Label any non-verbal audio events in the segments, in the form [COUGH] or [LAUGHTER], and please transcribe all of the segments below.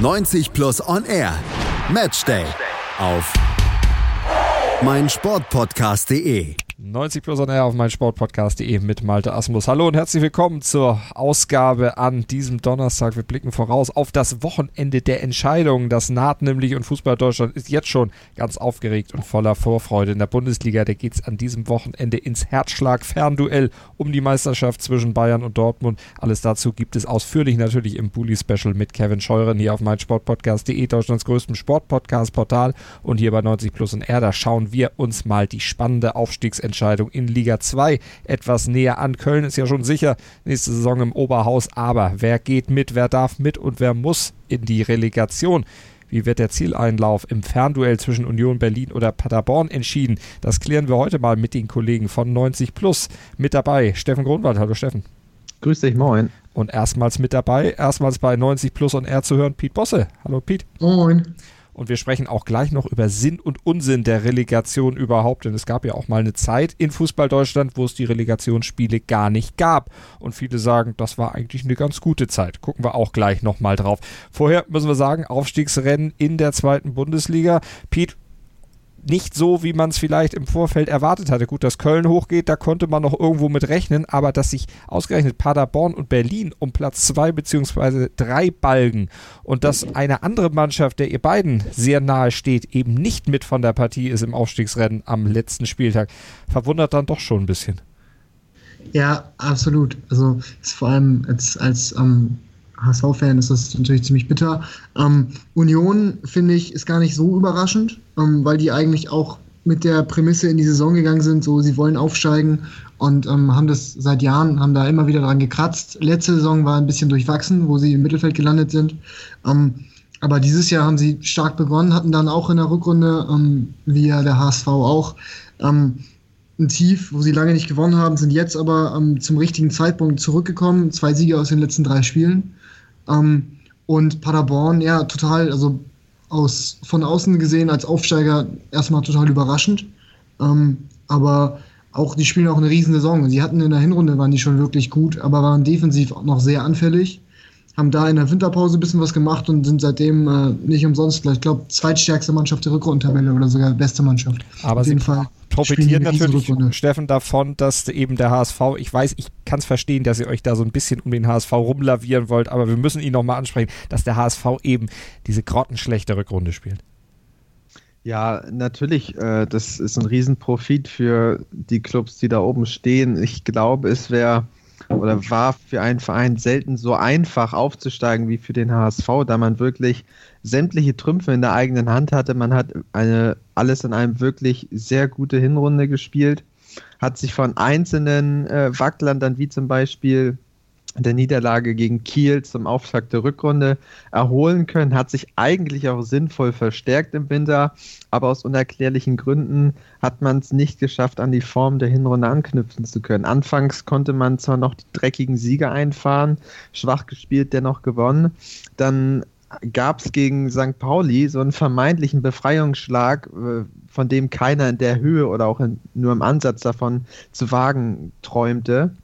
90 Plus On Air. Matchday. Auf meinsportpodcast.de. 90 Plus on Air auf meinsportpodcast.de mit Malte Asmus. Hallo und herzlich willkommen zur Ausgabe an diesem Donnerstag. Wir blicken voraus auf das Wochenende der Entscheidungen. Das naht nämlich und Fußball Deutschland ist jetzt schon ganz aufgeregt und voller Vorfreude. In der Bundesliga, da geht es an diesem Wochenende ins Herzschlag-Fernduell um die Meisterschaft zwischen Bayern und Dortmund. Alles dazu gibt es ausführlich natürlich im Bully-Special mit Kevin Scheuren hier auf meinsportpodcast.de, Deutschlands größtem Sportpodcast-Portal und hier bei 90 Plus on Air. Da schauen wir uns mal die spannende Aufstiegsentscheidung Entscheidung in Liga 2 etwas näher an. Köln ist ja schon sicher nächste Saison im Oberhaus, aber wer geht mit, wer darf mit und wer muss in die Relegation? Wie wird der Zieleinlauf im Fernduell zwischen Union Berlin oder Paderborn entschieden? Das klären wir heute mal mit den Kollegen von 90 Plus. Mit dabei Steffen Grunwald. Hallo Steffen. Grüß dich, moin. Und erstmals mit dabei, erstmals bei 90 Plus und R zu hören, Piet Bosse. Hallo Piet. Moin. Und wir sprechen auch gleich noch über Sinn und Unsinn der Relegation überhaupt. Denn es gab ja auch mal eine Zeit in Fußball Deutschland, wo es die Relegationsspiele gar nicht gab. Und viele sagen, das war eigentlich eine ganz gute Zeit. Gucken wir auch gleich nochmal drauf. Vorher müssen wir sagen, Aufstiegsrennen in der zweiten Bundesliga. Piet, nicht so, wie man es vielleicht im Vorfeld erwartet hatte. Gut, dass Köln hochgeht, da konnte man noch irgendwo mit rechnen, aber dass sich ausgerechnet Paderborn und Berlin um Platz zwei beziehungsweise drei balgen und dass eine andere Mannschaft, der ihr beiden sehr nahe steht, eben nicht mit von der Partie ist im Aufstiegsrennen am letzten Spieltag, verwundert dann doch schon ein bisschen. Ja, absolut. Also vor allem als, als ähm, HSV-Fan ist das natürlich ziemlich bitter. Ähm, Union, finde ich, ist gar nicht so überraschend, ähm, weil die eigentlich auch mit der Prämisse in die Saison gegangen sind, so sie wollen aufsteigen und ähm, haben das seit Jahren, haben da immer wieder dran gekratzt. Letzte Saison war ein bisschen durchwachsen, wo sie im Mittelfeld gelandet sind. Ähm, aber dieses Jahr haben sie stark begonnen, hatten dann auch in der Rückrunde, ähm, wie ja der HSV auch, ähm, ein Tief, wo sie lange nicht gewonnen haben, sind jetzt aber zum richtigen Zeitpunkt zurückgekommen. Zwei Siege aus den letzten drei Spielen. Ähm, und Paderborn, ja, total, also aus, von außen gesehen als Aufsteiger erstmal total überraschend. Ähm, aber auch, die spielen auch eine riesen Saison. Sie hatten in der Hinrunde, waren die schon wirklich gut, aber waren defensiv auch noch sehr anfällig. Haben da in der Winterpause ein bisschen was gemacht und sind seitdem äh, nicht umsonst, ich glaube, zweitstärkste Mannschaft der Rückrundentabelle oder sogar beste Mannschaft. Aber Auf jeden Fall profitiert natürlich Steffen davon, dass eben der HSV, ich weiß, ich kann es verstehen, dass ihr euch da so ein bisschen um den HSV rumlavieren wollt, aber wir müssen ihn nochmal ansprechen, dass der HSV eben diese grottenschlechte Rückrunde spielt. Ja, natürlich, äh, das ist ein Riesenprofit für die Clubs, die da oben stehen. Ich glaube, es wäre oder war für einen Verein selten so einfach aufzusteigen wie für den HSV, da man wirklich sämtliche Trümpfe in der eigenen Hand hatte. Man hat eine, alles in einem wirklich sehr gute Hinrunde gespielt, hat sich von einzelnen äh, Wacklern dann wie zum Beispiel der Niederlage gegen Kiel zum Auftakt der Rückrunde erholen können, hat sich eigentlich auch sinnvoll verstärkt im Winter, aber aus unerklärlichen Gründen hat man es nicht geschafft, an die Form der Hinrunde anknüpfen zu können. Anfangs konnte man zwar noch die dreckigen Siege einfahren, schwach gespielt, dennoch gewonnen. Dann gab es gegen St. Pauli so einen vermeintlichen Befreiungsschlag, äh, von dem keiner in der Höhe oder auch in, nur im Ansatz davon zu wagen träumte.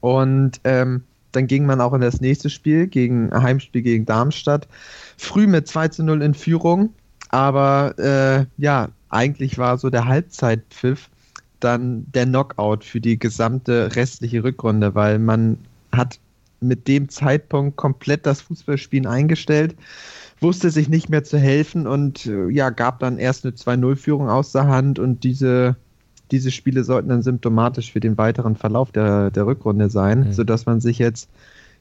Und ähm, dann ging man auch in das nächste Spiel, gegen Heimspiel gegen Darmstadt, früh mit 2 zu 0 in Führung. Aber äh, ja, eigentlich war so der Halbzeitpfiff dann der Knockout für die gesamte restliche Rückrunde, weil man hat mit dem Zeitpunkt komplett das Fußballspielen eingestellt, wusste sich nicht mehr zu helfen und äh, ja, gab dann erst eine 2-0-Führung aus der Hand und diese diese Spiele sollten dann symptomatisch für den weiteren Verlauf der, der Rückrunde sein, mhm. sodass man sich jetzt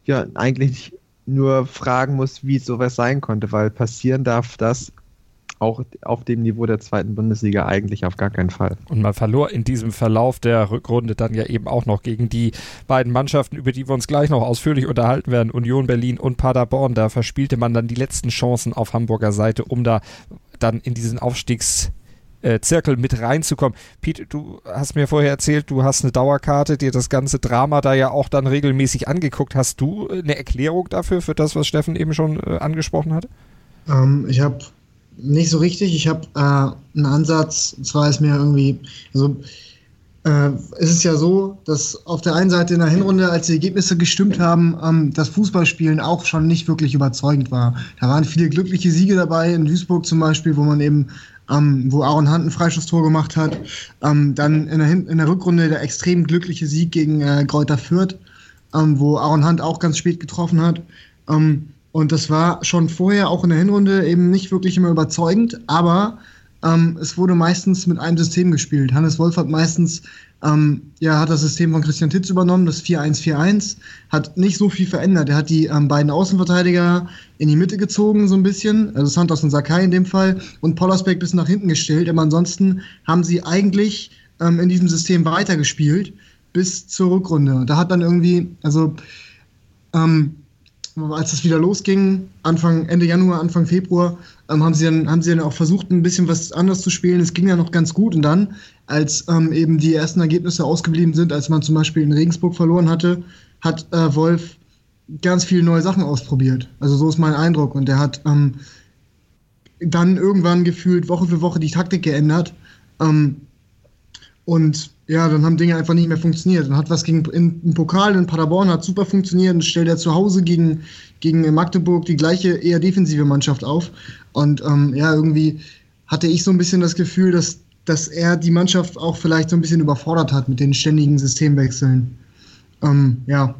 ja eigentlich nur fragen muss, wie sowas sein konnte, weil passieren darf das auch auf dem Niveau der zweiten Bundesliga eigentlich auf gar keinen Fall. Und man verlor in diesem Verlauf der Rückrunde dann ja eben auch noch gegen die beiden Mannschaften, über die wir uns gleich noch ausführlich unterhalten werden, Union Berlin und Paderborn. Da verspielte man dann die letzten Chancen auf Hamburger Seite, um da dann in diesen Aufstiegs äh, Zirkel mit reinzukommen. Pete, du hast mir vorher erzählt, du hast eine Dauerkarte, dir das ganze Drama da ja auch dann regelmäßig angeguckt. Hast du äh, eine Erklärung dafür, für das, was Steffen eben schon äh, angesprochen hat? Ähm, ich habe nicht so richtig. Ich habe äh, einen Ansatz, und zwar ist mir irgendwie, also äh, es ist ja so, dass auf der einen Seite in der Hinrunde, als die Ergebnisse gestimmt haben, ähm, das Fußballspielen auch schon nicht wirklich überzeugend war. Da waren viele glückliche Siege dabei, in Duisburg zum Beispiel, wo man eben, ähm, wo Aaron Hunt ein Freischusstor gemacht hat. Ähm, dann in der, in der Rückrunde der extrem glückliche Sieg gegen äh, Kräuter Fürth, ähm, wo Aaron Hunt auch ganz spät getroffen hat. Ähm, und das war schon vorher auch in der Hinrunde eben nicht wirklich immer überzeugend, aber ähm, es wurde meistens mit einem System gespielt. Hannes Wolf hat meistens ähm, ja, hat das System von Christian Titz übernommen, das 4-1-4-1, hat nicht so viel verändert. Er hat die ähm, beiden Außenverteidiger in die Mitte gezogen, so ein bisschen, also Santos und Sakai in dem Fall, und Pollersbeck bis nach hinten gestellt. Aber ansonsten haben sie eigentlich ähm, in diesem System weitergespielt bis zur Rückrunde. Da hat dann irgendwie, also ähm, als es wieder losging, Anfang, Ende Januar, Anfang Februar, ähm, haben, sie dann, haben sie dann auch versucht, ein bisschen was anders zu spielen. Es ging ja noch ganz gut. Und dann, als ähm, eben die ersten Ergebnisse ausgeblieben sind, als man zum Beispiel in Regensburg verloren hatte, hat äh, Wolf ganz viele neue Sachen ausprobiert. Also so ist mein Eindruck. Und er hat ähm, dann irgendwann gefühlt Woche für Woche die Taktik geändert. Ähm, und ja, dann haben Dinge einfach nicht mehr funktioniert. Dann hat was gegen in, im Pokal in Paderborn hat super funktioniert und stellt er zu Hause gegen, gegen Magdeburg die gleiche eher defensive Mannschaft auf. Und ähm, ja, irgendwie hatte ich so ein bisschen das Gefühl, dass, dass er die Mannschaft auch vielleicht so ein bisschen überfordert hat mit den ständigen Systemwechseln. Ähm, ja,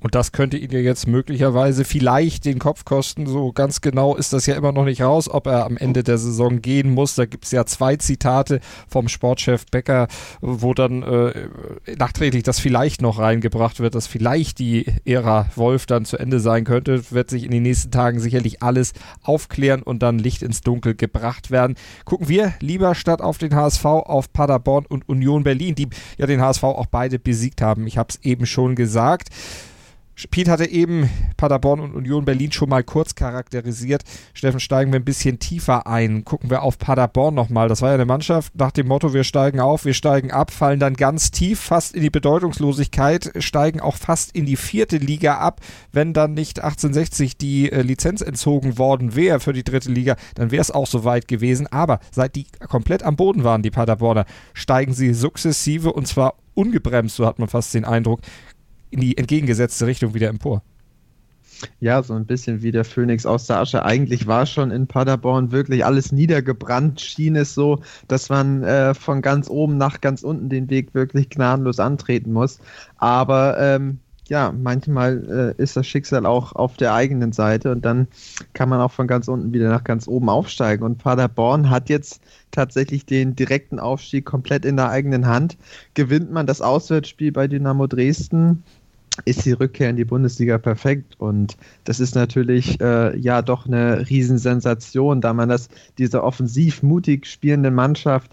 und das könnte ihn ja jetzt möglicherweise vielleicht den Kopf kosten. So ganz genau ist das ja immer noch nicht raus, ob er am Ende der Saison gehen muss. Da gibt es ja zwei Zitate vom Sportchef Becker, wo dann äh, nachträglich das vielleicht noch reingebracht wird, dass vielleicht die Ära Wolf dann zu Ende sein könnte. Wird sich in den nächsten Tagen sicherlich alles aufklären und dann Licht ins Dunkel gebracht werden. Gucken wir lieber statt auf den HSV auf Paderborn und Union Berlin, die ja den HSV auch beide besiegt haben. Ich habe es eben schon gesagt. Piet hatte eben Paderborn und Union Berlin schon mal kurz charakterisiert. Steffen, steigen wir ein bisschen tiefer ein. Gucken wir auf Paderborn nochmal. Das war ja eine Mannschaft nach dem Motto, wir steigen auf, wir steigen ab, fallen dann ganz tief, fast in die Bedeutungslosigkeit, steigen auch fast in die vierte Liga ab. Wenn dann nicht 1860 die äh, Lizenz entzogen worden wäre für die dritte Liga, dann wäre es auch so weit gewesen. Aber seit die komplett am Boden waren, die Paderborner, steigen sie sukzessive und zwar ungebremst, so hat man fast den Eindruck, in die entgegengesetzte Richtung wieder empor. Ja, so ein bisschen wie der Phönix aus der Asche. Eigentlich war schon in Paderborn wirklich alles niedergebrannt, schien es so, dass man äh, von ganz oben nach ganz unten den Weg wirklich gnadenlos antreten muss. Aber ähm, ja, manchmal äh, ist das Schicksal auch auf der eigenen Seite und dann kann man auch von ganz unten wieder nach ganz oben aufsteigen. Und Paderborn hat jetzt tatsächlich den direkten Aufstieg komplett in der eigenen Hand. Gewinnt man das Auswärtsspiel bei Dynamo Dresden, ist die Rückkehr in die Bundesliga perfekt. Und das ist natürlich äh, ja doch eine Riesensensation, da man das dieser offensiv mutig spielenden Mannschaft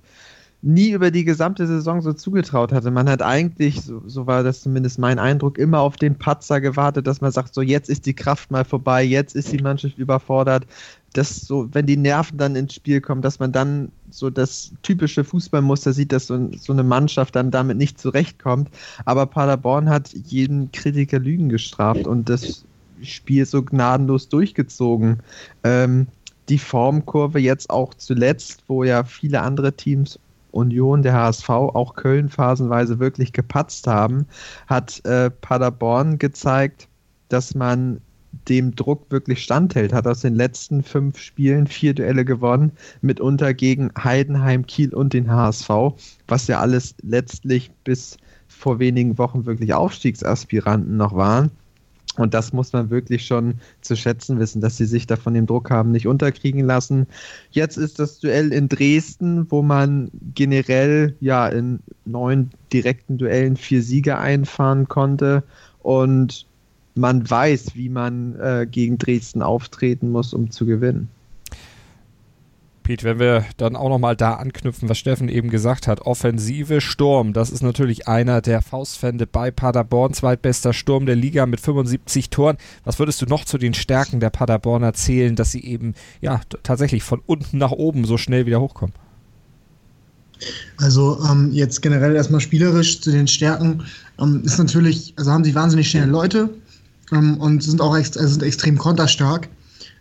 nie über die gesamte Saison so zugetraut hatte. Man hat eigentlich, so, so, war das zumindest mein Eindruck, immer auf den Patzer gewartet, dass man sagt, so jetzt ist die Kraft mal vorbei, jetzt ist die Mannschaft überfordert. Dass so, wenn die Nerven dann ins Spiel kommen, dass man dann so das typische Fußballmuster sieht, dass so, so eine Mannschaft dann damit nicht zurechtkommt. Aber Paderborn hat jeden Kritiker Lügen gestraft und das Spiel so gnadenlos durchgezogen. Ähm, die Formkurve jetzt auch zuletzt, wo ja viele andere Teams Union, der HSV, auch Köln phasenweise wirklich gepatzt haben, hat äh, Paderborn gezeigt, dass man dem Druck wirklich standhält, hat aus den letzten fünf Spielen vier Duelle gewonnen, mitunter gegen Heidenheim, Kiel und den HSV, was ja alles letztlich bis vor wenigen Wochen wirklich Aufstiegsaspiranten noch waren. Und das muss man wirklich schon zu schätzen wissen, dass sie sich da von dem Druck haben nicht unterkriegen lassen. Jetzt ist das Duell in Dresden, wo man generell ja in neun direkten Duellen vier Siege einfahren konnte. Und man weiß, wie man äh, gegen Dresden auftreten muss, um zu gewinnen. Pete, wenn wir dann auch nochmal da anknüpfen, was Steffen eben gesagt hat, Offensive Sturm, das ist natürlich einer der Faustfände bei Paderborn, zweitbester Sturm der Liga mit 75 Toren. Was würdest du noch zu den Stärken der Paderborn erzählen, dass sie eben ja tatsächlich von unten nach oben so schnell wieder hochkommen? Also ähm, jetzt generell erstmal spielerisch zu den Stärken ähm, ist natürlich, also haben sie wahnsinnig schnelle Leute ähm, und sind auch ext also sind extrem konterstark.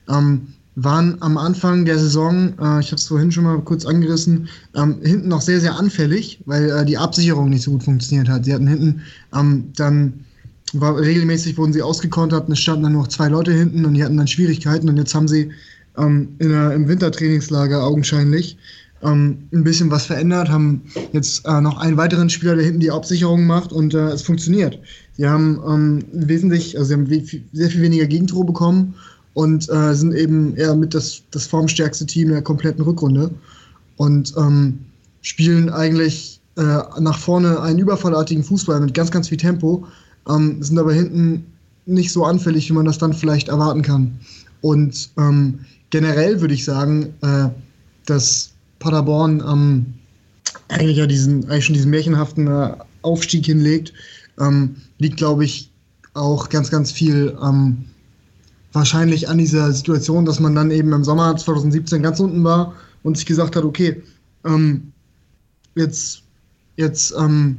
Ähm, waren am Anfang der Saison, äh, ich habe es vorhin schon mal kurz angerissen, ähm, hinten noch sehr, sehr anfällig, weil äh, die Absicherung nicht so gut funktioniert hat. Sie hatten hinten ähm, dann war regelmäßig wurden sie ausgekontert es standen dann noch zwei Leute hinten und die hatten dann Schwierigkeiten und jetzt haben sie ähm, in der, im Wintertrainingslager augenscheinlich ähm, ein bisschen was verändert, haben jetzt äh, noch einen weiteren Spieler, der hinten die Absicherung macht und äh, es funktioniert. Sie haben ähm, wesentlich, also sie haben sehr viel weniger Gegentore bekommen und äh, sind eben eher mit das, das formstärkste Team der kompletten Rückrunde und ähm, spielen eigentlich äh, nach vorne einen überfallartigen Fußball mit ganz, ganz viel Tempo, ähm, sind aber hinten nicht so anfällig, wie man das dann vielleicht erwarten kann. Und ähm, generell würde ich sagen, äh, dass Paderborn ähm, eigentlich ja diesen, eigentlich schon diesen märchenhaften äh, Aufstieg hinlegt, ähm, liegt, glaube ich, auch ganz, ganz viel ähm, wahrscheinlich an dieser Situation, dass man dann eben im Sommer 2017 ganz unten war und sich gesagt hat, okay, ähm, jetzt, jetzt ähm,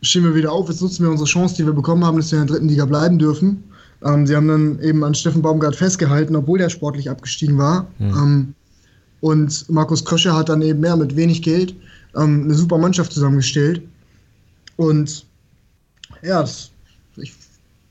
stehen wir wieder auf, jetzt nutzen wir unsere Chance, die wir bekommen haben, dass wir in der dritten Liga bleiben dürfen. Ähm, sie haben dann eben an Steffen Baumgart festgehalten, obwohl der sportlich abgestiegen war. Mhm. und Markus Krösche hat dann eben mehr mit wenig Geld ähm, eine super Mannschaft zusammengestellt. Und ja, das, ich,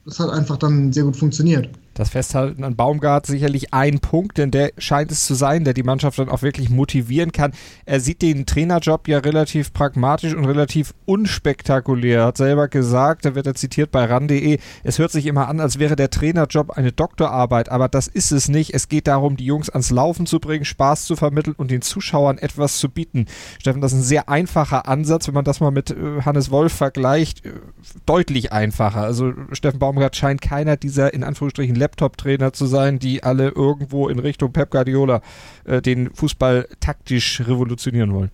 das hat einfach dann sehr gut funktioniert das Festhalten an Baumgart sicherlich ein Punkt, denn der scheint es zu sein, der die Mannschaft dann auch wirklich motivieren kann. Er sieht den Trainerjob ja relativ pragmatisch und relativ unspektakulär. Er hat selber gesagt, da wird er zitiert bei ran.de, es hört sich immer an, als wäre der Trainerjob eine Doktorarbeit, aber das ist es nicht. Es geht darum, die Jungs ans Laufen zu bringen, Spaß zu vermitteln und den Zuschauern etwas zu bieten. Steffen, das ist ein sehr einfacher Ansatz, wenn man das mal mit äh, Hannes Wolf vergleicht, äh, deutlich einfacher. Also Steffen Baumgart scheint keiner dieser in Anführungsstrichen Laptop-Trainer zu sein, die alle irgendwo in Richtung Pep Guardiola äh, den Fußball taktisch revolutionieren wollen.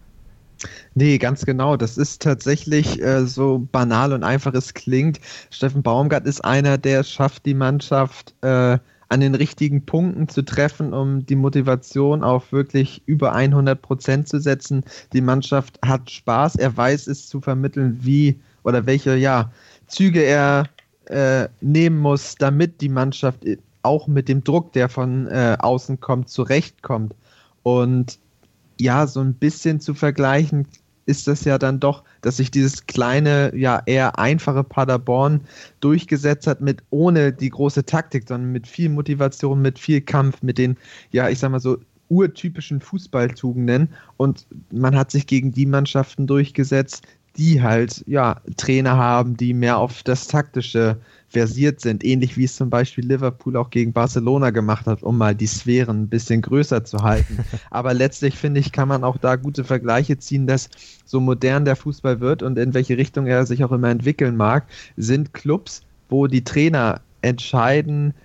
Nee, ganz genau. Das ist tatsächlich äh, so banal und einfach es klingt. Steffen Baumgart ist einer, der schafft, die Mannschaft äh, an den richtigen Punkten zu treffen, um die Motivation auf wirklich über 100 Prozent zu setzen. Die Mannschaft hat Spaß. Er weiß es zu vermitteln, wie oder welche ja, Züge er äh, nehmen muss, damit die Mannschaft auch mit dem Druck, der von äh, außen kommt, zurechtkommt. Und ja, so ein bisschen zu vergleichen ist das ja dann doch, dass sich dieses kleine, ja eher einfache Paderborn durchgesetzt hat mit ohne die große Taktik, sondern mit viel Motivation, mit viel Kampf, mit den, ja, ich sag mal so, urtypischen Fußballtugenden und man hat sich gegen die Mannschaften durchgesetzt, die halt ja Trainer haben, die mehr auf das Taktische versiert sind, ähnlich wie es zum Beispiel Liverpool auch gegen Barcelona gemacht hat, um mal die Sphären ein bisschen größer zu halten. [LAUGHS] Aber letztlich finde ich, kann man auch da gute Vergleiche ziehen, dass so modern der Fußball wird und in welche Richtung er sich auch immer entwickeln mag, sind Clubs, wo die Trainer entscheiden,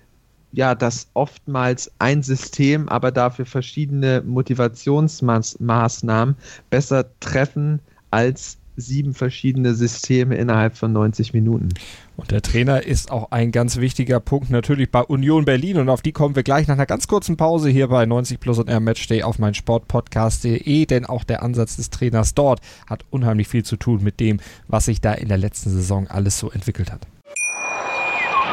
ja, dass oftmals ein System, aber dafür verschiedene Motivationsmaßnahmen besser treffen als sieben verschiedene Systeme innerhalb von 90 Minuten. Und der Trainer ist auch ein ganz wichtiger Punkt natürlich bei Union Berlin und auf die kommen wir gleich nach einer ganz kurzen Pause hier bei 90 Plus und R Matchday auf mein Sportpodcast.de, denn auch der Ansatz des Trainers dort hat unheimlich viel zu tun mit dem, was sich da in der letzten Saison alles so entwickelt hat.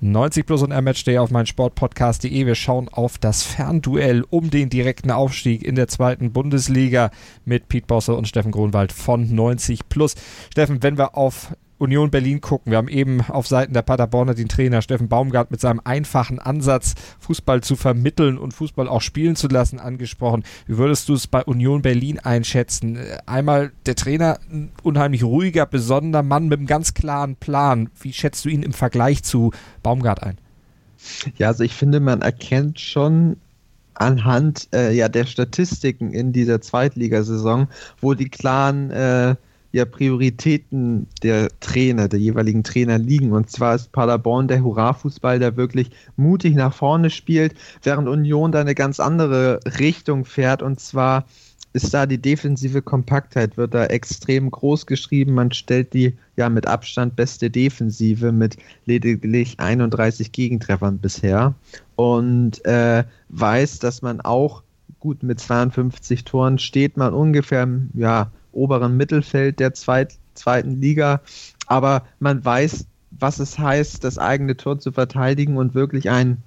90 plus und R-Matchday auf mein Sportpodcast.de. Wir schauen auf das Fernduell um den direkten Aufstieg in der zweiten Bundesliga mit Pete Bosse und Steffen Grunwald von 90 plus. Steffen, wenn wir auf Union Berlin gucken. Wir haben eben auf Seiten der Paderborner den Trainer Steffen Baumgart mit seinem einfachen Ansatz, Fußball zu vermitteln und Fußball auch spielen zu lassen, angesprochen. Wie würdest du es bei Union Berlin einschätzen? Einmal der Trainer, ein unheimlich ruhiger, besonderer Mann mit einem ganz klaren Plan. Wie schätzt du ihn im Vergleich zu Baumgart ein? Ja, also ich finde, man erkennt schon anhand äh, ja, der Statistiken in dieser Zweitligasaison, wo die klaren äh, ja, Prioritäten der Trainer, der jeweiligen Trainer liegen. Und zwar ist Paderborn der Hurra-Fußball, der wirklich mutig nach vorne spielt, während Union da eine ganz andere Richtung fährt. Und zwar ist da die defensive Kompaktheit, wird da extrem groß geschrieben. Man stellt die ja mit Abstand beste Defensive mit lediglich 31 Gegentreffern bisher und äh, weiß, dass man auch gut mit 52 Toren steht man ungefähr ja, oberen Mittelfeld der zweit, zweiten Liga, aber man weiß, was es heißt, das eigene Tor zu verteidigen und wirklich ein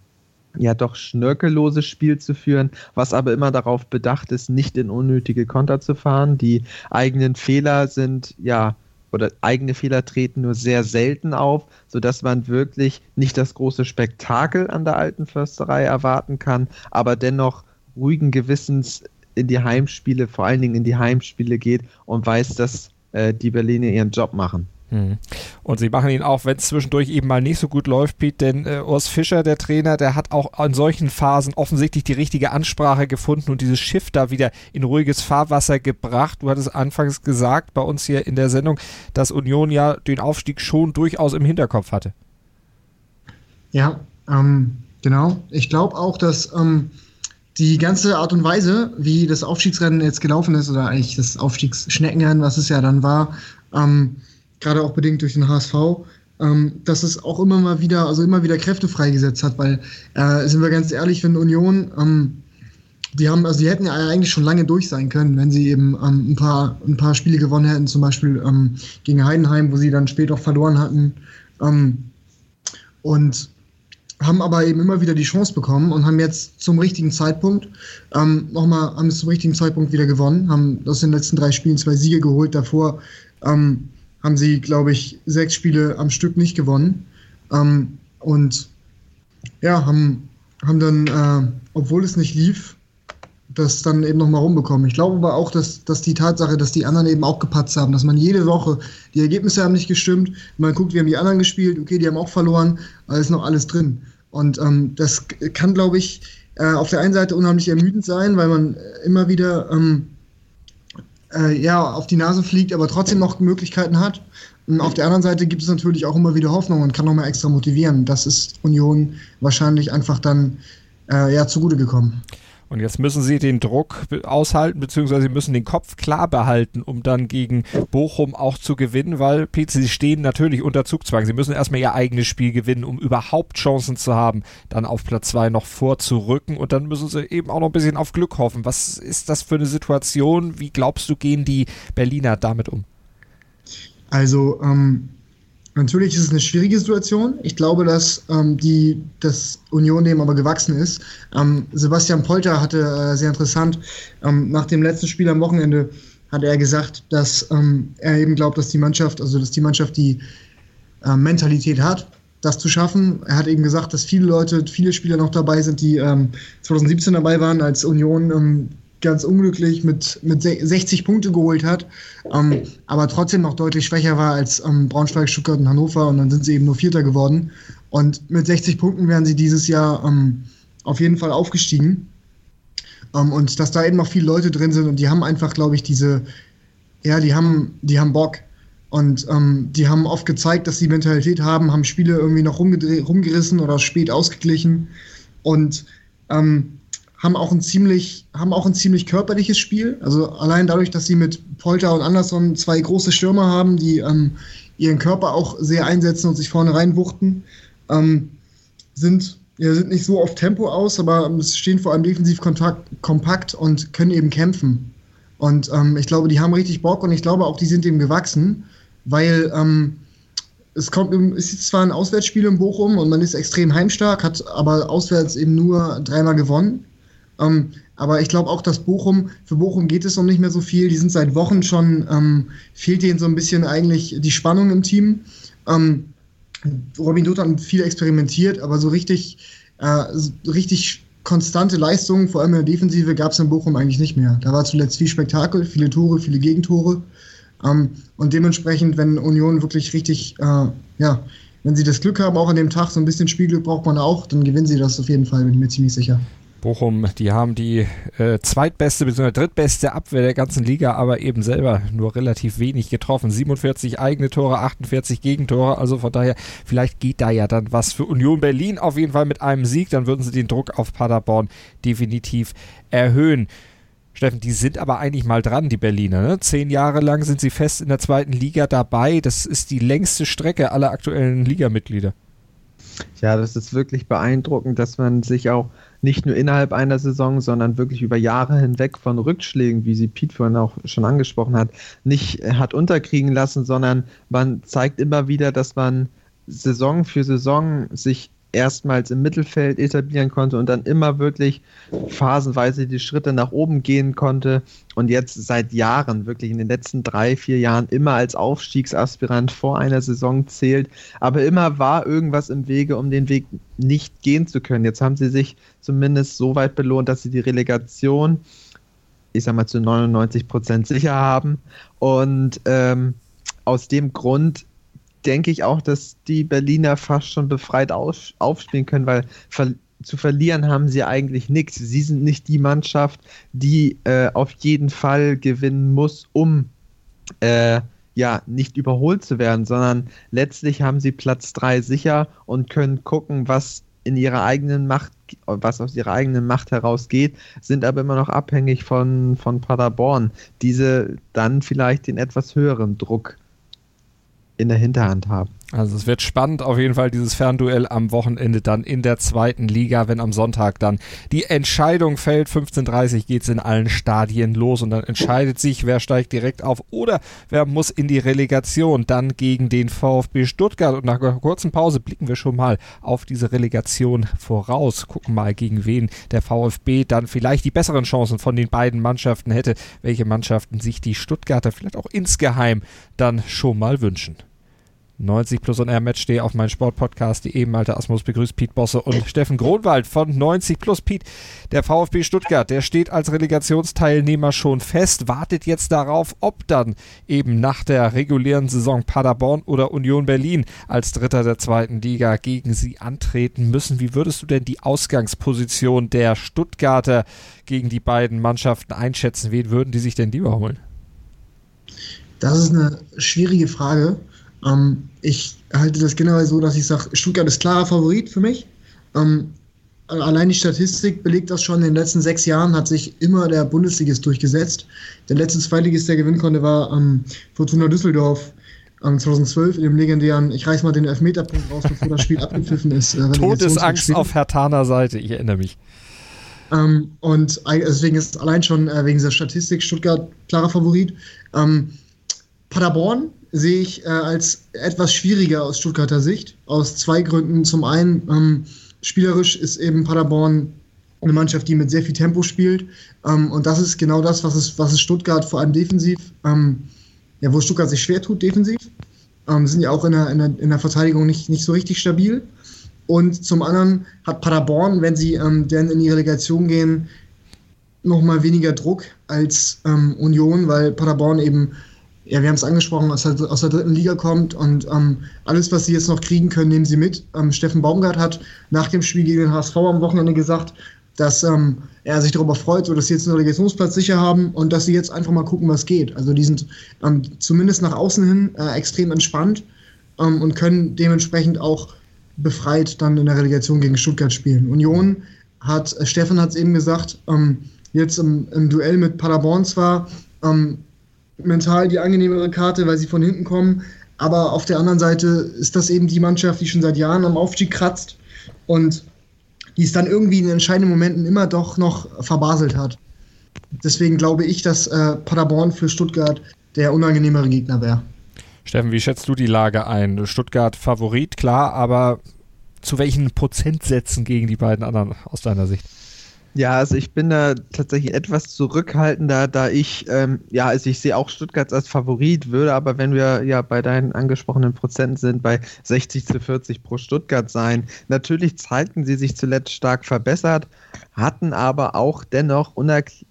ja doch schnörkelloses Spiel zu führen, was aber immer darauf bedacht ist, nicht in unnötige Konter zu fahren. Die eigenen Fehler sind ja oder eigene Fehler treten nur sehr selten auf, sodass man wirklich nicht das große Spektakel an der alten Försterei erwarten kann, aber dennoch ruhigen Gewissens in die Heimspiele, vor allen Dingen in die Heimspiele geht und weiß, dass äh, die Berliner ihren Job machen. Hm. Und sie machen ihn auch, wenn es zwischendurch eben mal nicht so gut läuft, Pete, denn äh, Urs Fischer, der Trainer, der hat auch in solchen Phasen offensichtlich die richtige Ansprache gefunden und dieses Schiff da wieder in ruhiges Fahrwasser gebracht. Du hattest anfangs gesagt bei uns hier in der Sendung, dass Union ja den Aufstieg schon durchaus im Hinterkopf hatte. Ja, ähm, genau. Ich glaube auch, dass ähm, die ganze Art und Weise, wie das Aufstiegsrennen jetzt gelaufen ist, oder eigentlich das Aufstiegsschneckenrennen, was es ja dann war, ähm, gerade auch bedingt durch den HSV, ähm, dass es auch immer mal wieder, also immer wieder Kräfte freigesetzt hat, weil, äh, sind wir ganz ehrlich, wenn Union, ähm, die haben, also die hätten ja eigentlich schon lange durch sein können, wenn sie eben ähm, ein, paar, ein paar Spiele gewonnen hätten, zum Beispiel ähm, gegen Heidenheim, wo sie dann später auch verloren hatten. Ähm, und haben aber eben immer wieder die Chance bekommen und haben jetzt zum richtigen Zeitpunkt ähm, nochmal, haben es zum richtigen Zeitpunkt wieder gewonnen, haben aus den letzten drei Spielen zwei Siege geholt. Davor ähm, haben sie, glaube ich, sechs Spiele am Stück nicht gewonnen. Ähm, und ja, haben, haben dann, äh, obwohl es nicht lief, das dann eben nochmal rumbekommen. Ich glaube aber auch, dass, dass die Tatsache, dass die anderen eben auch gepatzt haben, dass man jede Woche, die Ergebnisse haben nicht gestimmt, man guckt, wie haben die anderen gespielt, okay, die haben auch verloren, aber ist noch alles drin. Und ähm, das kann, glaube ich, äh, auf der einen Seite unheimlich ermüdend sein, weil man immer wieder ähm, äh, ja, auf die Nase fliegt, aber trotzdem noch Möglichkeiten hat. Und auf der anderen Seite gibt es natürlich auch immer wieder Hoffnung und kann nochmal extra motivieren. Das ist Union wahrscheinlich einfach dann äh, ja, zugute gekommen. Und jetzt müssen sie den Druck aushalten, beziehungsweise sie müssen den Kopf klar behalten, um dann gegen Bochum auch zu gewinnen, weil Pete, sie stehen natürlich unter Zugzwang. Sie müssen erstmal ihr eigenes Spiel gewinnen, um überhaupt Chancen zu haben, dann auf Platz zwei noch vorzurücken. Und dann müssen sie eben auch noch ein bisschen auf Glück hoffen. Was ist das für eine Situation? Wie glaubst du, gehen die Berliner damit um? Also, ähm, Natürlich ist es eine schwierige Situation. Ich glaube, dass ähm, die, das Union dem aber gewachsen ist. Ähm, Sebastian Polter hatte äh, sehr interessant ähm, nach dem letzten Spiel am Wochenende hat er gesagt, dass ähm, er eben glaubt, dass die Mannschaft, also dass die Mannschaft die äh, Mentalität hat, das zu schaffen. Er hat eben gesagt, dass viele Leute, viele Spieler noch dabei sind, die 2017 ähm, dabei waren, als Union ähm, ganz unglücklich mit, mit 60 Punkte geholt hat, ähm, aber trotzdem noch deutlich schwächer war als ähm, Braunschweig, Stuttgart und Hannover und dann sind sie eben nur Vierter geworden. Und mit 60 Punkten wären sie dieses Jahr ähm, auf jeden Fall aufgestiegen. Ähm, und dass da eben noch viele Leute drin sind und die haben einfach, glaube ich, diese, ja, die haben, die haben Bock. Und ähm, die haben oft gezeigt, dass sie Mentalität haben, haben Spiele irgendwie noch rumgerissen oder spät ausgeglichen. Und ähm, haben auch ein ziemlich, haben auch ein ziemlich körperliches Spiel. Also allein dadurch, dass sie mit Polter und Anderson zwei große Stürmer haben, die ähm, ihren Körper auch sehr einsetzen und sich vorne reinwuchten, ähm, sind, ja, sind nicht so auf Tempo aus, aber stehen vor allem defensiv kontakt, kompakt und können eben kämpfen. Und ähm, ich glaube, die haben richtig Bock und ich glaube auch, die sind dem gewachsen, weil ähm, es kommt, es ist zwar ein Auswärtsspiel in Bochum und man ist extrem heimstark, hat aber auswärts eben nur dreimal gewonnen. Ähm, aber ich glaube auch, dass Bochum, für Bochum geht es noch nicht mehr so viel. Die sind seit Wochen schon, ähm, fehlt denen so ein bisschen eigentlich die Spannung im Team. Ähm, Robin Dutt hat viel experimentiert, aber so richtig, äh, so richtig konstante Leistungen, vor allem in der Defensive, gab es in Bochum eigentlich nicht mehr. Da war zuletzt viel Spektakel, viele Tore, viele Gegentore. Ähm, und dementsprechend, wenn Union wirklich richtig, äh, ja, wenn sie das Glück haben, auch an dem Tag, so ein bisschen Spielglück braucht man auch, dann gewinnen sie das auf jeden Fall, bin ich mir ziemlich sicher. Bochum, die haben die äh, zweitbeste bzw. drittbeste Abwehr der ganzen Liga, aber eben selber nur relativ wenig getroffen. 47 eigene Tore, 48 Gegentore. Also von daher, vielleicht geht da ja dann was für Union Berlin. Auf jeden Fall mit einem Sieg, dann würden sie den Druck auf Paderborn definitiv erhöhen. Steffen, die sind aber eigentlich mal dran, die Berliner. Ne? Zehn Jahre lang sind sie fest in der zweiten Liga dabei. Das ist die längste Strecke aller aktuellen Ligamitglieder. Ja, das ist wirklich beeindruckend, dass man sich auch nicht nur innerhalb einer Saison, sondern wirklich über Jahre hinweg von Rückschlägen, wie sie Pete vorhin auch schon angesprochen hat, nicht hat unterkriegen lassen, sondern man zeigt immer wieder, dass man Saison für Saison sich erstmals im Mittelfeld etablieren konnte und dann immer wirklich phasenweise die Schritte nach oben gehen konnte und jetzt seit Jahren, wirklich in den letzten drei, vier Jahren immer als Aufstiegsaspirant vor einer Saison zählt. Aber immer war irgendwas im Wege, um den Weg nicht gehen zu können. Jetzt haben sie sich zumindest so weit belohnt, dass sie die Relegation, ich sag mal, zu 99 Prozent sicher haben und ähm, aus dem Grund denke ich auch, dass die Berliner fast schon befreit aus, aufspielen können, weil ver zu verlieren haben sie eigentlich nichts. Sie sind nicht die Mannschaft, die äh, auf jeden Fall gewinnen muss, um äh, ja nicht überholt zu werden, sondern letztlich haben sie Platz 3 sicher und können gucken, was in ihrer eigenen Macht, was aus ihrer eigenen Macht herausgeht, sind aber immer noch abhängig von, von Paderborn, diese dann vielleicht den etwas höheren Druck in der Hinterhand haben. Also es wird spannend auf jeden Fall dieses Fernduell am Wochenende dann in der zweiten Liga, wenn am Sonntag dann die Entscheidung fällt. 15.30 geht es in allen Stadien los und dann entscheidet sich, wer steigt direkt auf oder wer muss in die Relegation dann gegen den VfB Stuttgart. Und nach einer kurzen Pause blicken wir schon mal auf diese Relegation voraus. Gucken mal, gegen wen der VfB dann vielleicht die besseren Chancen von den beiden Mannschaften hätte, welche Mannschaften sich die Stuttgarter vielleicht auch insgeheim dann schon mal wünschen. 90 Plus und R Matchday auf meinen Sportpodcast.de. Malte Asmus begrüßt Piet Bosse und Steffen Gronwald von 90 Plus. Piet, der VfB Stuttgart, der steht als Relegationsteilnehmer schon fest, wartet jetzt darauf, ob dann eben nach der regulären Saison Paderborn oder Union Berlin als Dritter der zweiten Liga gegen sie antreten müssen. Wie würdest du denn die Ausgangsposition der Stuttgarter gegen die beiden Mannschaften einschätzen? Wen würden die sich denn lieber holen? Das ist eine schwierige Frage. Ähm, ich halte das generell so, dass ich sage, Stuttgart ist klarer Favorit für mich. Ähm, allein die Statistik belegt das schon. In den letzten sechs Jahren hat sich immer der Bundesligist durchgesetzt. Der letzte Zweitligist, der gewinnen konnte, war ähm, Fortuna Düsseldorf. 2012 in dem legendären, ich reiß mal den Elfmeterpunkt raus, bevor das Spiel [LAUGHS] abgepfiffen ist. Äh, Todesangst auf Hertaner Seite, ich erinnere mich. Ähm, und deswegen ist allein schon äh, wegen dieser Statistik Stuttgart klarer Favorit. Ähm, Paderborn sehe ich äh, als etwas schwieriger aus Stuttgarter Sicht. Aus zwei Gründen. Zum einen, ähm, spielerisch ist eben Paderborn eine Mannschaft, die mit sehr viel Tempo spielt. Ähm, und das ist genau das, was es, was es Stuttgart vor allem defensiv, ähm, ja, wo Stuttgart sich schwer tut, defensiv. Ähm, sind ja auch in der, in der, in der Verteidigung nicht, nicht so richtig stabil. Und zum anderen hat Paderborn, wenn sie ähm, dann in die Relegation gehen, nochmal weniger Druck als ähm, Union, weil Paderborn eben ja, wir haben es angesprochen, aus der, aus der, dritten Liga kommt und ähm, alles, was sie jetzt noch kriegen können, nehmen sie mit. Ähm, Steffen Baumgart hat nach dem Spiel gegen den HSV am Wochenende gesagt, dass ähm, er sich darüber freut, so dass sie jetzt einen Relegationsplatz sicher haben und dass sie jetzt einfach mal gucken, was geht. Also die sind ähm, zumindest nach außen hin äh, extrem entspannt ähm, und können dementsprechend auch befreit dann in der Relegation gegen Stuttgart spielen. Union hat, äh, Steffen hat es eben gesagt, ähm, jetzt im, im, Duell mit Paderborn zwar ähm, mental die angenehmere Karte, weil sie von hinten kommen. Aber auf der anderen Seite ist das eben die Mannschaft, die schon seit Jahren am Aufstieg kratzt und die es dann irgendwie in entscheidenden Momenten immer doch noch verbaselt hat. Deswegen glaube ich, dass äh, Paderborn für Stuttgart der unangenehmere Gegner wäre. Steffen, wie schätzt du die Lage ein? Stuttgart Favorit, klar, aber zu welchen Prozentsätzen gegen die beiden anderen aus deiner Sicht? Ja, also ich bin da tatsächlich etwas zurückhaltender, da ich, ähm, ja, also ich sehe auch Stuttgart als Favorit, würde aber, wenn wir ja bei deinen angesprochenen Prozenten sind, bei 60 zu 40 pro Stuttgart sein. Natürlich zeigten sie sich zuletzt stark verbessert, hatten aber auch dennoch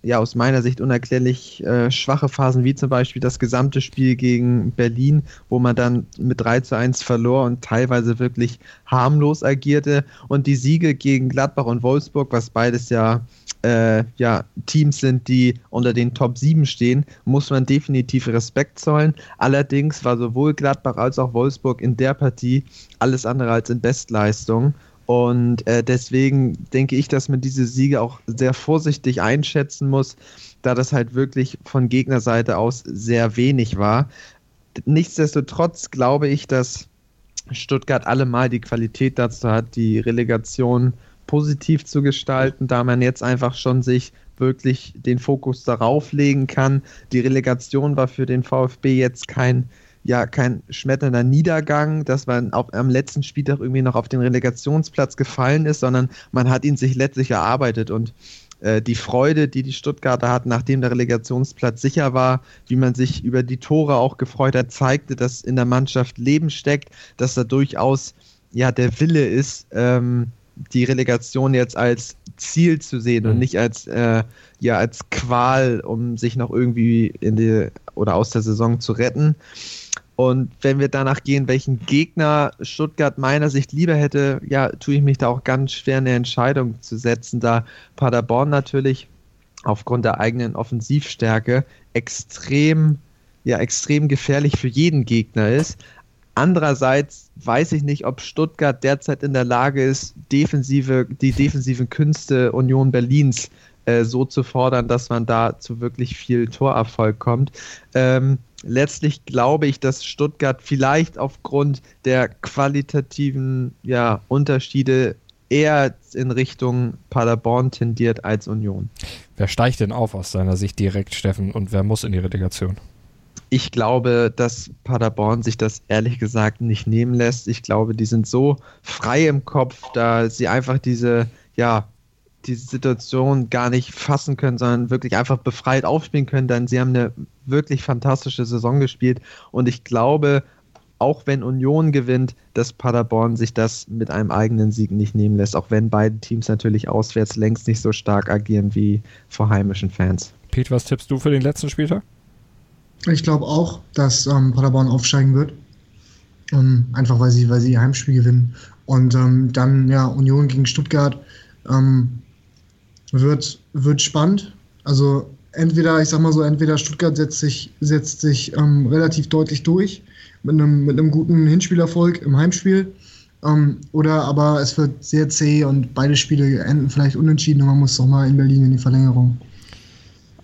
ja, aus meiner Sicht unerklärlich äh, schwache Phasen, wie zum Beispiel das gesamte Spiel gegen Berlin, wo man dann mit 3 zu 1 verlor und teilweise wirklich harmlos agierte. Und die Siege gegen Gladbach und Wolfsburg, was beides ja, äh, ja Teams sind, die unter den Top 7 stehen, muss man definitiv Respekt zollen. Allerdings war sowohl Gladbach als auch Wolfsburg in der Partie alles andere als in Bestleistung. Und äh, deswegen denke ich, dass man diese Siege auch sehr vorsichtig einschätzen muss, da das halt wirklich von Gegnerseite aus sehr wenig war. Nichtsdestotrotz glaube ich, dass Stuttgart allemal die Qualität dazu hat, die Relegation positiv zu gestalten, da man jetzt einfach schon sich wirklich den Fokus darauf legen kann. Die Relegation war für den VfB jetzt kein ja kein schmetternder Niedergang, dass man auf, am letzten Spieltag irgendwie noch auf den Relegationsplatz gefallen ist, sondern man hat ihn sich letztlich erarbeitet und äh, die Freude, die die Stuttgarter hatten, nachdem der Relegationsplatz sicher war, wie man sich über die Tore auch gefreut hat, zeigte, dass in der Mannschaft Leben steckt, dass da durchaus ja der Wille ist, ähm, die Relegation jetzt als Ziel zu sehen mhm. und nicht als äh, ja als Qual, um sich noch irgendwie in die oder aus der Saison zu retten. Und wenn wir danach gehen, welchen Gegner Stuttgart meiner Sicht lieber hätte, ja, tue ich mich da auch ganz schwer eine Entscheidung zu setzen, da Paderborn natürlich aufgrund der eigenen Offensivstärke extrem, ja, extrem gefährlich für jeden Gegner ist. Andererseits weiß ich nicht, ob Stuttgart derzeit in der Lage ist, defensive, die defensiven Künste Union Berlins äh, so zu fordern, dass man da zu wirklich viel Torerfolg kommt. Ähm, letztlich glaube ich, dass Stuttgart vielleicht aufgrund der qualitativen ja, Unterschiede eher in Richtung Paderborn tendiert als Union. Wer steigt denn auf aus deiner Sicht direkt, Steffen, und wer muss in die Relegation? Ich glaube, dass Paderborn sich das ehrlich gesagt nicht nehmen lässt. Ich glaube, die sind so frei im Kopf, da sie einfach diese, ja, diese Situation gar nicht fassen können, sondern wirklich einfach befreit aufspielen können, denn sie haben eine wirklich fantastische Saison gespielt und ich glaube, auch wenn Union gewinnt, dass Paderborn sich das mit einem eigenen Sieg nicht nehmen lässt, auch wenn beide Teams natürlich auswärts längst nicht so stark agieren wie vor heimischen Fans. Pete, was tippst du für den letzten Spieltag? Ich glaube auch, dass ähm, Paderborn aufsteigen wird. Um, ähm, einfach weil sie, weil sie ihr Heimspiel gewinnen. Und ähm, dann ja Union gegen Stuttgart. Ähm, wird, wird spannend. Also entweder, ich sag mal so, entweder Stuttgart setzt sich, setzt sich ähm, relativ deutlich durch mit einem, mit einem guten Hinspielerfolg im Heimspiel. Ähm, oder aber es wird sehr zäh und beide Spiele enden vielleicht unentschieden und man muss doch mal in Berlin in die Verlängerung.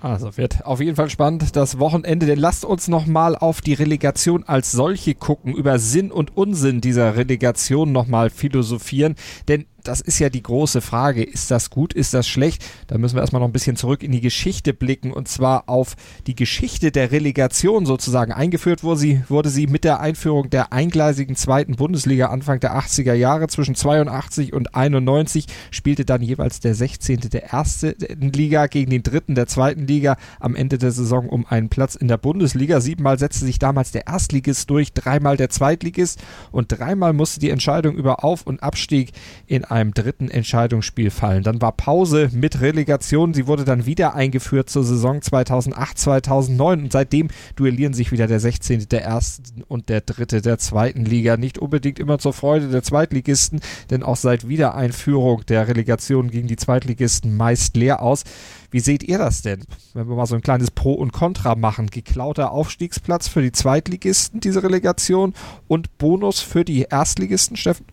Also wird auf jeden Fall spannend das Wochenende, denn lasst uns nochmal auf die Relegation als solche gucken, über Sinn und Unsinn dieser Relegation nochmal philosophieren, denn das ist ja die große Frage. Ist das gut? Ist das schlecht? Da müssen wir erstmal noch ein bisschen zurück in die Geschichte blicken und zwar auf die Geschichte der Relegation sozusagen. Eingeführt wurde sie, wurde sie mit der Einführung der eingleisigen zweiten Bundesliga Anfang der 80er Jahre. Zwischen 82 und 91 spielte dann jeweils der 16. der ersten Liga gegen den dritten der zweiten Liga am Ende der Saison um einen Platz in der Bundesliga. Siebenmal setzte sich damals der Erstligist durch, dreimal der Zweitligist und dreimal musste die Entscheidung über Auf- und Abstieg in einem dritten Entscheidungsspiel fallen. Dann war Pause mit Relegation. Sie wurde dann wieder eingeführt zur Saison 2008-2009 und seitdem duellieren sich wieder der 16. der ersten und der dritte der zweiten Liga. Nicht unbedingt immer zur Freude der Zweitligisten, denn auch seit Wiedereinführung der Relegation gingen die Zweitligisten meist leer aus. Wie seht ihr das denn, wenn wir mal so ein kleines Pro und Contra machen? Geklauter Aufstiegsplatz für die Zweitligisten, diese Relegation und Bonus für die Erstligisten, Steffen?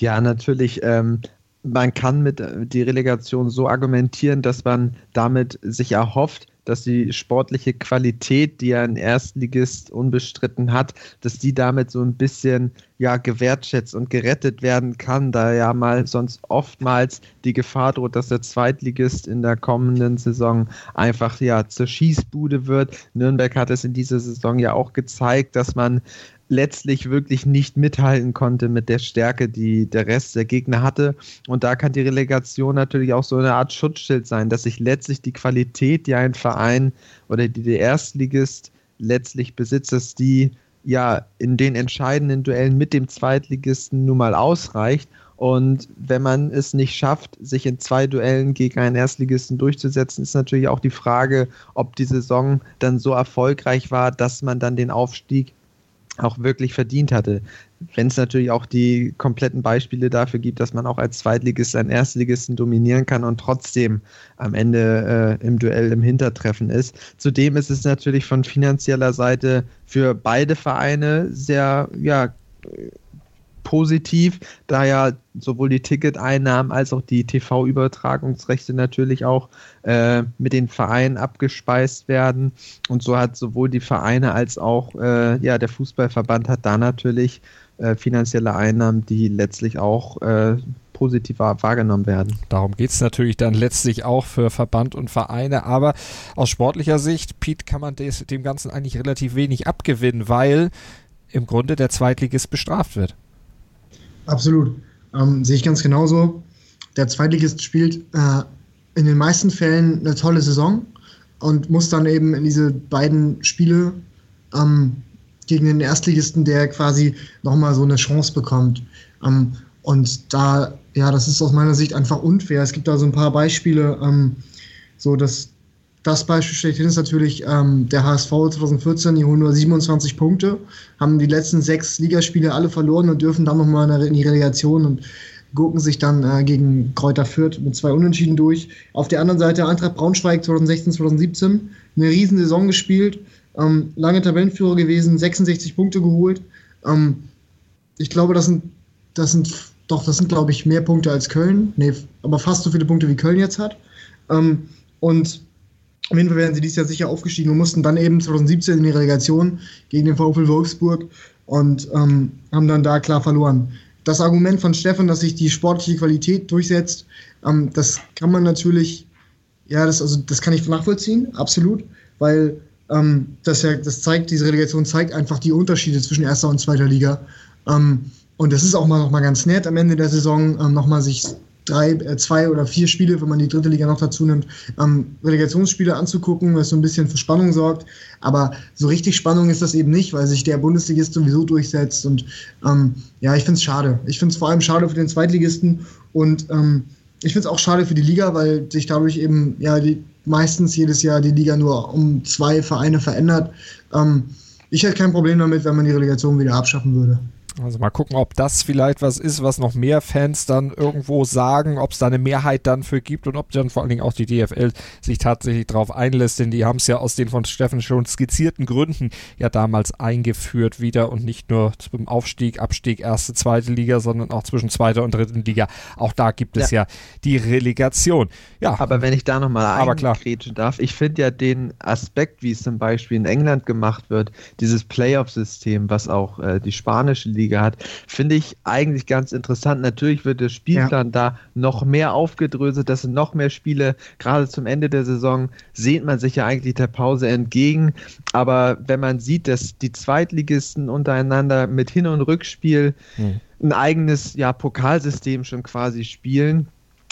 Ja, natürlich. Ähm, man kann mit äh, die Relegation so argumentieren, dass man damit sich erhofft, dass die sportliche Qualität, die ein Erstligist unbestritten hat, dass die damit so ein bisschen ja gewertschätzt und gerettet werden kann, da ja mal sonst oftmals die Gefahr droht, dass der Zweitligist in der kommenden Saison einfach ja zur Schießbude wird. Nürnberg hat es in dieser Saison ja auch gezeigt, dass man letztlich wirklich nicht mithalten konnte mit der Stärke, die der Rest der Gegner hatte. Und da kann die Relegation natürlich auch so eine Art Schutzschild sein, dass sich letztlich die Qualität, die ein Verein oder die der Erstligist letztlich besitzt, dass die ja in den entscheidenden Duellen mit dem Zweitligisten nun mal ausreicht. Und wenn man es nicht schafft, sich in zwei Duellen gegen einen Erstligisten durchzusetzen, ist natürlich auch die Frage, ob die Saison dann so erfolgreich war, dass man dann den Aufstieg auch wirklich verdient hatte. Wenn es natürlich auch die kompletten Beispiele dafür gibt, dass man auch als Zweitligist einen Erstligisten dominieren kann und trotzdem am Ende äh, im Duell im Hintertreffen ist. Zudem ist es natürlich von finanzieller Seite für beide Vereine sehr ja, positiv, da ja sowohl die Ticketeinnahmen als auch die TV-Übertragungsrechte natürlich auch äh, mit den Vereinen abgespeist werden. Und so hat sowohl die Vereine als auch äh, ja, der Fußballverband hat da natürlich äh, finanzielle Einnahmen, die letztlich auch äh, positiv wahrgenommen werden. Darum geht es natürlich dann letztlich auch für Verband und Vereine. Aber aus sportlicher Sicht, Pete, kann man des, dem Ganzen eigentlich relativ wenig abgewinnen, weil im Grunde der Zweitligist bestraft wird. Absolut. Ähm, sehe ich ganz genauso. Der Zweitligist spielt äh, in den meisten Fällen eine tolle Saison und muss dann eben in diese beiden Spiele ähm, gegen den Erstligisten, der quasi nochmal so eine Chance bekommt. Ähm, und da, ja, das ist aus meiner Sicht einfach unfair. Es gibt da so ein paar Beispiele, ähm, so dass das Beispiel schlechthin ist natürlich ähm, der HSV 2014, die holen nur 27 Punkte, haben die letzten sechs Ligaspiele alle verloren und dürfen dann nochmal in die Relegation und gucken sich dann äh, gegen Kräuter Fürth mit zwei Unentschieden durch. Auf der anderen Seite Eintracht Braunschweig 2016, 2017, eine riesen Saison gespielt, ähm, lange Tabellenführer gewesen, 66 Punkte geholt. Ähm, ich glaube, das sind, das sind, doch, das sind, glaube ich, mehr Punkte als Köln. Nee, aber fast so viele Punkte wie Köln jetzt hat. Ähm, und auf jeden Fall werden sie dieses Jahr sicher aufgestiegen und mussten dann eben 2017 in die Relegation gegen den VfL Wolfsburg und ähm, haben dann da klar verloren. Das Argument von Stefan, dass sich die sportliche Qualität durchsetzt, ähm, das kann man natürlich, ja, das, also, das kann ich nachvollziehen, absolut, weil ähm, das ja, das zeigt, diese Relegation zeigt einfach die Unterschiede zwischen erster und zweiter Liga. Ähm, und das ist auch mal noch mal ganz nett am Ende der Saison, ähm, noch mal sich drei, äh, zwei oder vier Spiele, wenn man die dritte Liga noch dazu nimmt, ähm, Relegationsspiele anzugucken, was so ein bisschen für Spannung sorgt. Aber so richtig Spannung ist das eben nicht, weil sich der Bundesligist sowieso durchsetzt. Und ähm, ja, ich finde es schade. Ich finde es vor allem schade für den Zweitligisten und ähm, ich finde es auch schade für die Liga, weil sich dadurch eben ja die, meistens jedes Jahr die Liga nur um zwei Vereine verändert. Ähm, ich hätte kein Problem damit, wenn man die Relegation wieder abschaffen würde. Also mal gucken, ob das vielleicht was ist, was noch mehr Fans dann irgendwo sagen, ob es da eine Mehrheit dann für gibt und ob dann vor allen Dingen auch die DFL sich tatsächlich darauf einlässt, denn die haben es ja aus den von Steffen schon skizzierten Gründen ja damals eingeführt wieder und nicht nur zum Aufstieg, Abstieg, erste, zweite Liga, sondern auch zwischen zweiter und dritten Liga. Auch da gibt es ja, ja die Relegation. Ja. Aber wenn ich da nochmal eingrätschen darf, ich finde ja den Aspekt, wie es zum Beispiel in England gemacht wird, dieses Playoff-System, was auch äh, die spanische Liga Bundesliga hat, finde ich eigentlich ganz interessant. Natürlich wird der Spielplan ja. da noch mehr aufgedröselt, das sind noch mehr Spiele. Gerade zum Ende der Saison sehnt man sich ja eigentlich der Pause entgegen. Aber wenn man sieht, dass die Zweitligisten untereinander mit Hin- und Rückspiel hm. ein eigenes ja, Pokalsystem schon quasi spielen,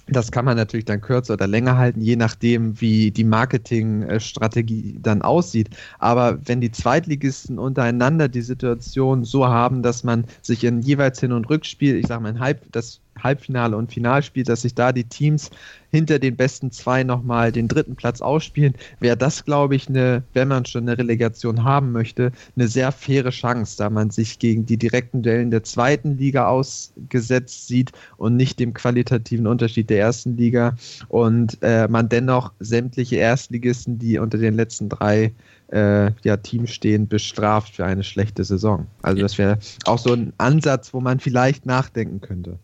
das kann man natürlich dann kürzer oder länger halten, je nachdem, wie die Marketingstrategie dann aussieht. Aber wenn die Zweitligisten untereinander die Situation so haben, dass man sich in jeweils Hin- und Rückspiel, ich sage mal, ein Halb, das Halbfinale und Finalspiel, dass sich da die Teams hinter den besten zwei nochmal den dritten Platz ausspielen, wäre das, glaube ich, eine, wenn man schon eine Relegation haben möchte, eine sehr faire Chance, da man sich gegen die direkten Duellen der zweiten Liga ausgesetzt sieht und nicht dem qualitativen Unterschied der ersten Liga und äh, man dennoch sämtliche Erstligisten, die unter den letzten drei äh, ja, Teams stehen, bestraft für eine schlechte Saison. Also das wäre auch so ein Ansatz, wo man vielleicht nachdenken könnte.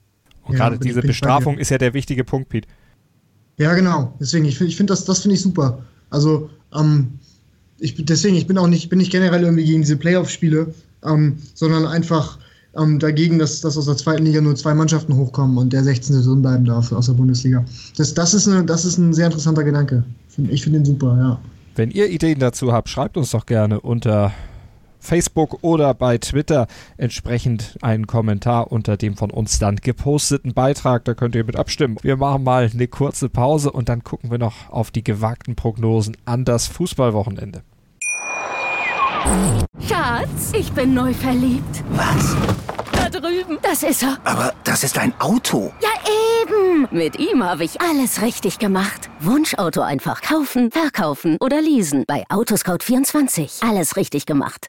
Und ja, gerade diese Bestrafung ist ja der wichtige Punkt, Pete. Ja, genau. Deswegen, ich finde ich find das, das finde ich super. Also, ähm, ich, deswegen, ich bin auch nicht, bin nicht generell irgendwie gegen diese Playoff-Spiele, ähm, sondern einfach ähm, dagegen, dass, dass aus der zweiten Liga nur zwei Mannschaften hochkommen und der 16. drin bleiben darf aus der Bundesliga. Das, das, ist, eine, das ist ein sehr interessanter Gedanke. Ich finde ihn super, ja. Wenn ihr Ideen dazu habt, schreibt uns doch gerne unter Facebook oder bei Twitter entsprechend einen Kommentar unter dem von uns dann geposteten Beitrag. Da könnt ihr mit abstimmen. Wir machen mal eine kurze Pause und dann gucken wir noch auf die gewagten Prognosen an das Fußballwochenende. Schatz, ich bin neu verliebt. Was? Da drüben. Das ist er. Aber das ist ein Auto. Ja, eben. Mit ihm habe ich alles richtig gemacht. Wunschauto einfach kaufen, verkaufen oder leasen. Bei Autoscout24. Alles richtig gemacht.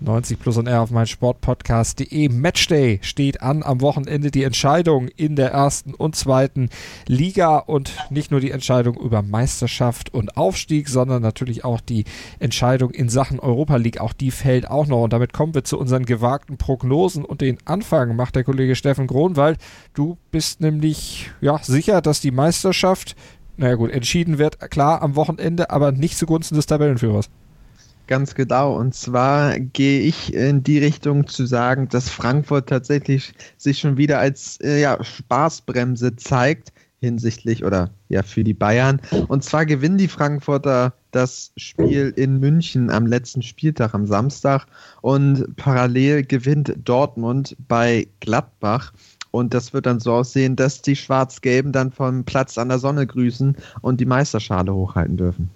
90 plus und R auf mein Sportpodcast.de. Matchday steht an am Wochenende die Entscheidung in der ersten und zweiten Liga und nicht nur die Entscheidung über Meisterschaft und Aufstieg, sondern natürlich auch die Entscheidung in Sachen Europa League. Auch die fällt auch noch und damit kommen wir zu unseren gewagten Prognosen und den Anfang macht der Kollege Steffen Gronwald. Du bist nämlich ja sicher, dass die Meisterschaft naja gut, entschieden wird, klar am Wochenende, aber nicht zugunsten des Tabellenführers. Ganz genau. Und zwar gehe ich in die Richtung zu sagen, dass Frankfurt tatsächlich sich schon wieder als äh, ja, Spaßbremse zeigt hinsichtlich oder ja für die Bayern. Und zwar gewinnen die Frankfurter das Spiel in München am letzten Spieltag am Samstag und parallel gewinnt Dortmund bei Gladbach. Und das wird dann so aussehen, dass die Schwarz-Gelben dann vom Platz an der Sonne grüßen und die Meisterschale hochhalten dürfen.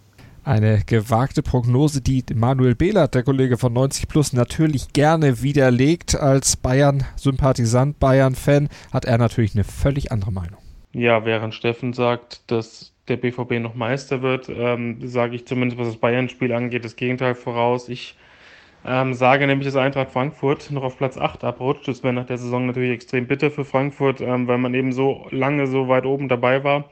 Eine gewagte Prognose, die Manuel Behlert, der Kollege von 90 Plus, natürlich gerne widerlegt. Als Bayern-Sympathisant, Bayern-Fan hat er natürlich eine völlig andere Meinung. Ja, während Steffen sagt, dass der BVB noch Meister wird, ähm, sage ich zumindest, was das Bayern-Spiel angeht, das Gegenteil voraus. Ich ähm, sage nämlich, dass Eintracht Frankfurt noch auf Platz 8 abrutscht. Das wäre nach der Saison natürlich extrem bitter für Frankfurt, ähm, weil man eben so lange so weit oben dabei war.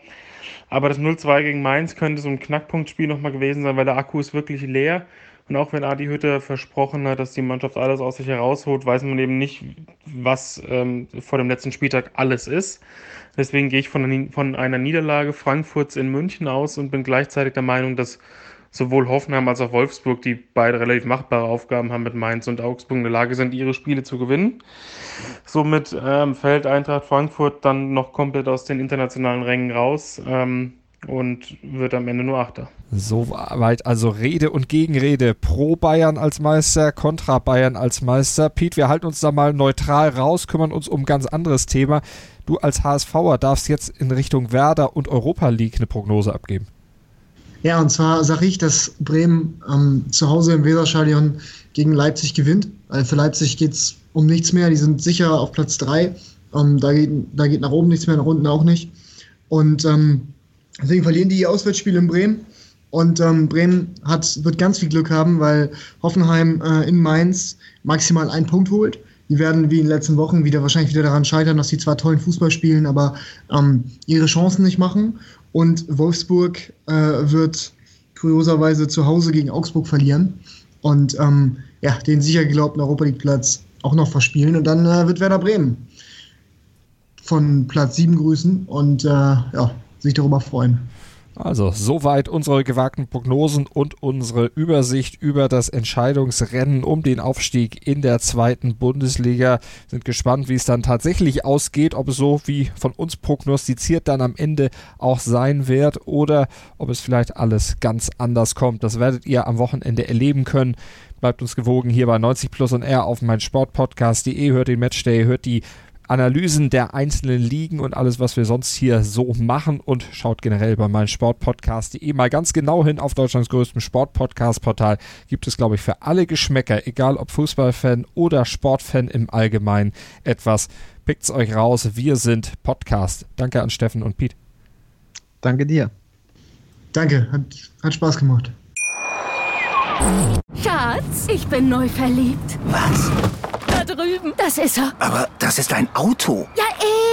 Aber das 0-2 gegen Mainz könnte so ein Knackpunktspiel nochmal gewesen sein, weil der Akku ist wirklich leer. Und auch wenn Adi Hütte versprochen hat, dass die Mannschaft alles aus sich herausholt, weiß man eben nicht, was ähm, vor dem letzten Spieltag alles ist. Deswegen gehe ich von, von einer Niederlage Frankfurts in München aus und bin gleichzeitig der Meinung, dass sowohl Hoffenheim als auch Wolfsburg, die beide relativ machbare Aufgaben haben mit Mainz und Augsburg, in der Lage sind, ihre Spiele zu gewinnen. Somit ähm, fällt Eintracht Frankfurt dann noch komplett aus den internationalen Rängen raus. Ähm, und wird am Ende nur Achter. Soweit also Rede und Gegenrede. Pro Bayern als Meister, kontra Bayern als Meister. Piet, wir halten uns da mal neutral raus, kümmern uns um ein ganz anderes Thema. Du als HSVer darfst jetzt in Richtung Werder und Europa League eine Prognose abgeben. Ja, und zwar sage ich, dass Bremen ähm, zu Hause im Weserstadion gegen Leipzig gewinnt. Weil für Leipzig geht es um nichts mehr. Die sind sicher auf Platz 3. Ähm, da, geht, da geht nach oben nichts mehr, nach unten auch nicht. Und ähm, deswegen verlieren die Auswärtsspiele in Bremen. Und ähm, Bremen hat, wird ganz viel Glück haben, weil Hoffenheim äh, in Mainz maximal einen Punkt holt. Die werden wie in den letzten Wochen wieder wahrscheinlich wieder daran scheitern, dass sie zwar tollen Fußball spielen, aber ähm, ihre Chancen nicht machen. Und Wolfsburg äh, wird kurioserweise zu Hause gegen Augsburg verlieren und ähm, ja, den sicher geglaubten Europa League Platz auch noch verspielen. Und dann äh, wird Werder Bremen von Platz 7 grüßen und äh, ja, sich darüber freuen. Also, soweit unsere gewagten Prognosen und unsere Übersicht über das Entscheidungsrennen um den Aufstieg in der zweiten Bundesliga. Sind gespannt, wie es dann tatsächlich ausgeht, ob es so wie von uns prognostiziert dann am Ende auch sein wird oder ob es vielleicht alles ganz anders kommt. Das werdet ihr am Wochenende erleben können. Bleibt uns gewogen hier bei 90 Plus und R auf mein Sportpodcast.de. Hört den Matchday, hört die Analysen der einzelnen Ligen und alles, was wir sonst hier so machen und schaut generell bei meinem Sportpodcast.de mal ganz genau hin auf Deutschlands größtem Sportpodcast-Portal. Gibt es, glaube ich, für alle Geschmäcker, egal ob Fußballfan oder Sportfan im Allgemeinen, etwas. Pickt's euch raus. Wir sind Podcast. Danke an Steffen und Piet. Danke dir. Danke, hat, hat Spaß gemacht. Schatz, ich bin neu verliebt. Was? Da drüben. Das ist er. Aber das ist ein Auto. Ja,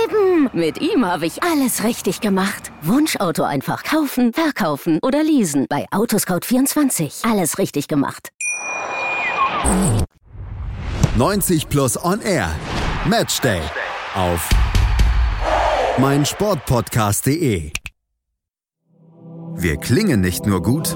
eben. Mit ihm habe ich alles richtig gemacht. Wunschauto einfach kaufen, verkaufen oder leasen. Bei Autoscout24. Alles richtig gemacht. 90 Plus On Air. Matchday. Auf meinsportpodcast.de. Wir klingen nicht nur gut,